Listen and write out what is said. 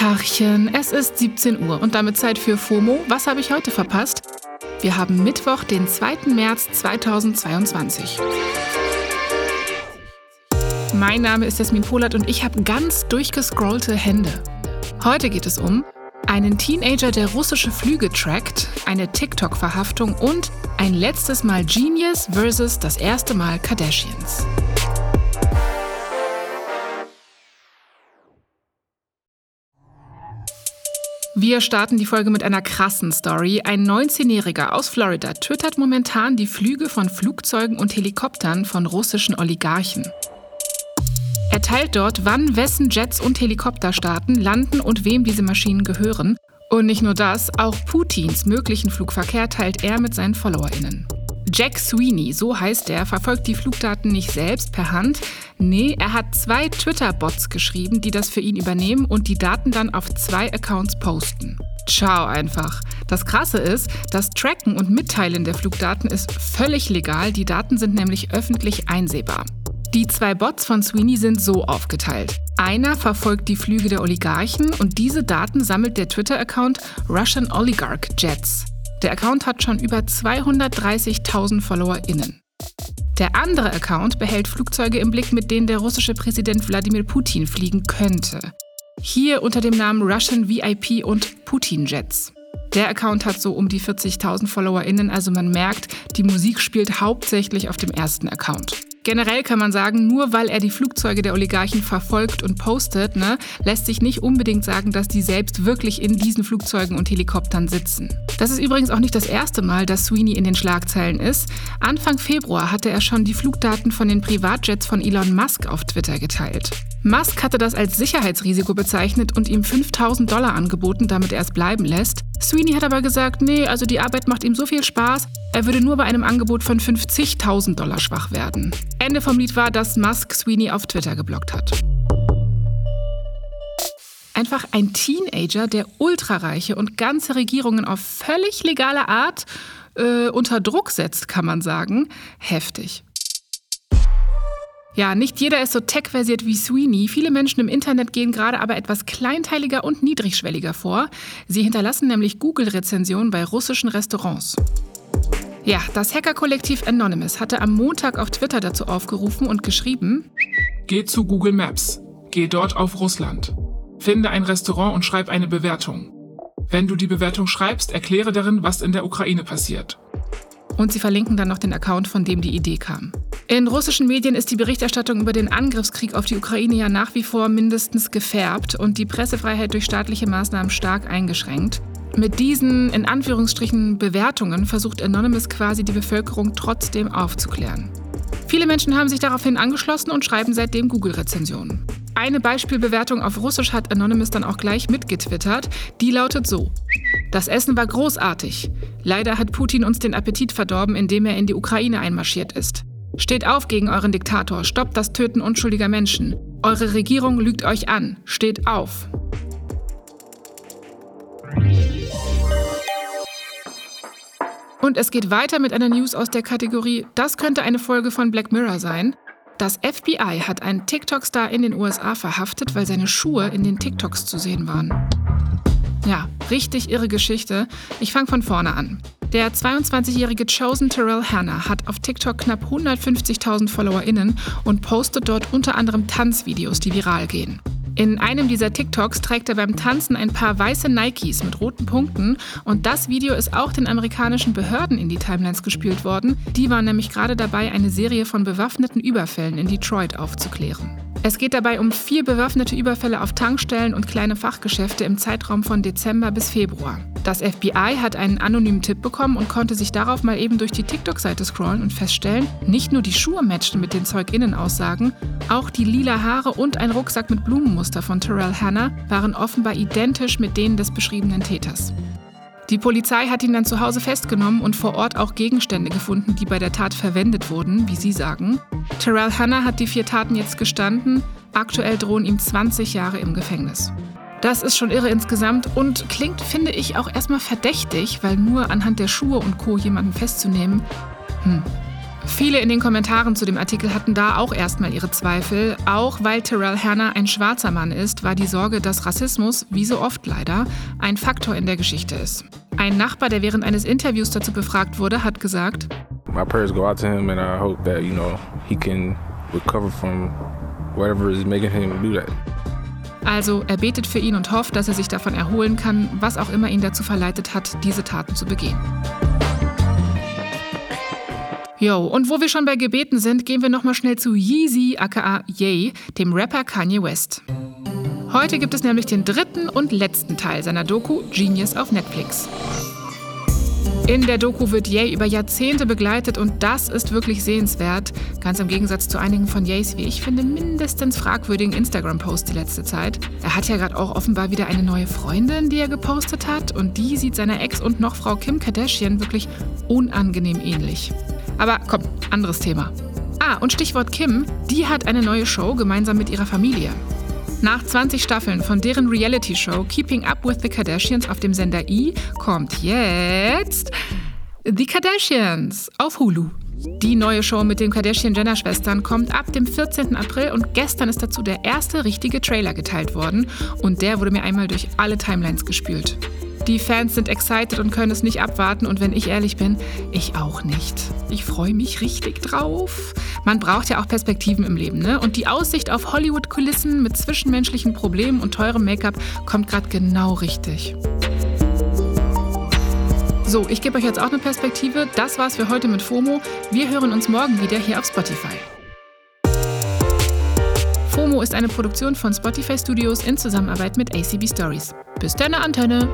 Tachchen, es ist 17 Uhr und damit Zeit für FOMO. Was habe ich heute verpasst? Wir haben Mittwoch, den 2. März 2022. Mein Name ist Jasmin Polat und ich habe ganz durchgescrollte Hände. Heute geht es um einen Teenager, der russische Flüge trackt, eine TikTok-Verhaftung und ein letztes Mal Genius versus das erste Mal Kardashians. Wir starten die Folge mit einer krassen Story. Ein 19-Jähriger aus Florida twittert momentan die Flüge von Flugzeugen und Helikoptern von russischen Oligarchen. Er teilt dort, wann wessen Jets und Helikopter starten, landen und wem diese Maschinen gehören. Und nicht nur das, auch Putins möglichen Flugverkehr teilt er mit seinen FollowerInnen. Jack Sweeney, so heißt er, verfolgt die Flugdaten nicht selbst per Hand. Nee, er hat zwei Twitter-Bots geschrieben, die das für ihn übernehmen und die Daten dann auf zwei Accounts posten. Ciao einfach. Das Krasse ist, das Tracken und Mitteilen der Flugdaten ist völlig legal. Die Daten sind nämlich öffentlich einsehbar. Die zwei Bots von Sweeney sind so aufgeteilt. Einer verfolgt die Flüge der Oligarchen und diese Daten sammelt der Twitter-Account Russian Oligarch Jets. Der Account hat schon über 230.000 FollowerInnen. Der andere Account behält Flugzeuge im Blick, mit denen der russische Präsident Wladimir Putin fliegen könnte. Hier unter dem Namen Russian VIP und Putin Jets. Der Account hat so um die 40.000 FollowerInnen, also man merkt, die Musik spielt hauptsächlich auf dem ersten Account. Generell kann man sagen, nur weil er die Flugzeuge der Oligarchen verfolgt und postet, ne, lässt sich nicht unbedingt sagen, dass die selbst wirklich in diesen Flugzeugen und Helikoptern sitzen. Das ist übrigens auch nicht das erste Mal, dass Sweeney in den Schlagzeilen ist. Anfang Februar hatte er schon die Flugdaten von den Privatjets von Elon Musk auf Twitter geteilt. Musk hatte das als Sicherheitsrisiko bezeichnet und ihm 5000 Dollar angeboten, damit er es bleiben lässt. Sweeney hat aber gesagt, nee, also die Arbeit macht ihm so viel Spaß, er würde nur bei einem Angebot von 50.000 Dollar schwach werden. Ende vom Lied war, dass Musk Sweeney auf Twitter geblockt hat. Einfach ein Teenager, der ultrareiche und ganze Regierungen auf völlig legale Art äh, unter Druck setzt, kann man sagen. Heftig. Ja, nicht jeder ist so tech-versiert wie Sweeney. Viele Menschen im Internet gehen gerade aber etwas kleinteiliger und niedrigschwelliger vor. Sie hinterlassen nämlich Google-Rezensionen bei russischen Restaurants. Ja, das Hackerkollektiv Anonymous hatte am Montag auf Twitter dazu aufgerufen und geschrieben: Geh zu Google Maps, geh dort auf Russland, finde ein Restaurant und schreib eine Bewertung. Wenn du die Bewertung schreibst, erkläre darin, was in der Ukraine passiert. Und sie verlinken dann noch den Account, von dem die Idee kam. In russischen Medien ist die Berichterstattung über den Angriffskrieg auf die Ukraine ja nach wie vor mindestens gefärbt und die Pressefreiheit durch staatliche Maßnahmen stark eingeschränkt. Mit diesen in Anführungsstrichen Bewertungen versucht Anonymous quasi die Bevölkerung trotzdem aufzuklären. Viele Menschen haben sich daraufhin angeschlossen und schreiben seitdem Google-Rezensionen. Eine Beispielbewertung auf Russisch hat Anonymous dann auch gleich mitgetwittert. Die lautet so: Das Essen war großartig. Leider hat Putin uns den Appetit verdorben, indem er in die Ukraine einmarschiert ist. Steht auf gegen euren Diktator, stoppt das Töten unschuldiger Menschen. Eure Regierung lügt euch an. Steht auf. Und es geht weiter mit einer News aus der Kategorie, das könnte eine Folge von Black Mirror sein. Das FBI hat einen TikTok-Star in den USA verhaftet, weil seine Schuhe in den TikToks zu sehen waren. Ja, richtig irre Geschichte. Ich fange von vorne an. Der 22-jährige Chosen Terrell Hanna hat auf TikTok knapp 150.000 FollowerInnen und postet dort unter anderem Tanzvideos, die viral gehen. In einem dieser TikToks trägt er beim Tanzen ein paar weiße Nikes mit roten Punkten und das Video ist auch den amerikanischen Behörden in die Timelines gespielt worden. Die waren nämlich gerade dabei, eine Serie von bewaffneten Überfällen in Detroit aufzuklären. Es geht dabei um vier bewaffnete Überfälle auf Tankstellen und kleine Fachgeschäfte im Zeitraum von Dezember bis Februar. Das FBI hat einen anonymen Tipp bekommen und konnte sich darauf mal eben durch die TikTok-Seite scrollen und feststellen, nicht nur die Schuhe matchten mit den Zeuginnenaussagen, auch die lila Haare und ein Rucksack mit Blumenmuster von Terrell Hannah waren offenbar identisch mit denen des beschriebenen Täters. Die Polizei hat ihn dann zu Hause festgenommen und vor Ort auch Gegenstände gefunden, die bei der Tat verwendet wurden, wie sie sagen. Terrell Hannah hat die vier Taten jetzt gestanden. Aktuell drohen ihm 20 Jahre im Gefängnis. Das ist schon irre insgesamt und klingt, finde ich, auch erstmal verdächtig, weil nur anhand der Schuhe und Co. jemanden festzunehmen, hm, Viele in den Kommentaren zu dem Artikel hatten da auch erstmal ihre Zweifel. Auch weil Terrell Hanna ein schwarzer Mann ist, war die Sorge, dass Rassismus, wie so oft leider, ein Faktor in der Geschichte ist. Ein Nachbar, der während eines Interviews dazu befragt wurde, hat gesagt: My prayers go out to him and I hope that, you know, he can recover from whatever is making him do that. Also er betet für ihn und hofft, dass er sich davon erholen kann, was auch immer ihn dazu verleitet hat, diese Taten zu begehen. Jo, und wo wir schon bei Gebeten sind, gehen wir nochmal schnell zu Yeezy aka Ye, dem Rapper Kanye West. Heute gibt es nämlich den dritten und letzten Teil seiner Doku Genius auf Netflix. In der Doku wird Ye über Jahrzehnte begleitet und das ist wirklich sehenswert. Ganz im Gegensatz zu einigen von Ye's, wie ich finde, mindestens fragwürdigen Instagram-Posts die letzte Zeit. Er hat ja gerade auch offenbar wieder eine neue Freundin, die er gepostet hat und die sieht seiner Ex und noch Frau Kim Kardashian wirklich unangenehm ähnlich. Aber komm, anderes Thema. Ah, und Stichwort Kim, die hat eine neue Show gemeinsam mit ihrer Familie. Nach 20 Staffeln von deren Reality-Show Keeping Up with the Kardashians auf dem Sender E kommt jetzt The Kardashians auf Hulu. Die neue Show mit den Kardashian-Jenner-Schwestern kommt ab dem 14. April und gestern ist dazu der erste richtige Trailer geteilt worden und der wurde mir einmal durch alle Timelines gespült. Die Fans sind excited und können es nicht abwarten und wenn ich ehrlich bin, ich auch nicht. Ich freue mich richtig drauf. Man braucht ja auch Perspektiven im Leben, ne? Und die Aussicht auf Hollywood-Kulissen mit zwischenmenschlichen Problemen und teurem Make-up kommt gerade genau richtig. So, ich gebe euch jetzt auch eine Perspektive. Das war's für heute mit FOMO. Wir hören uns morgen wieder hier auf Spotify. FOMO ist eine Produktion von Spotify Studios in Zusammenarbeit mit ACB Stories. Bis deine Antenne!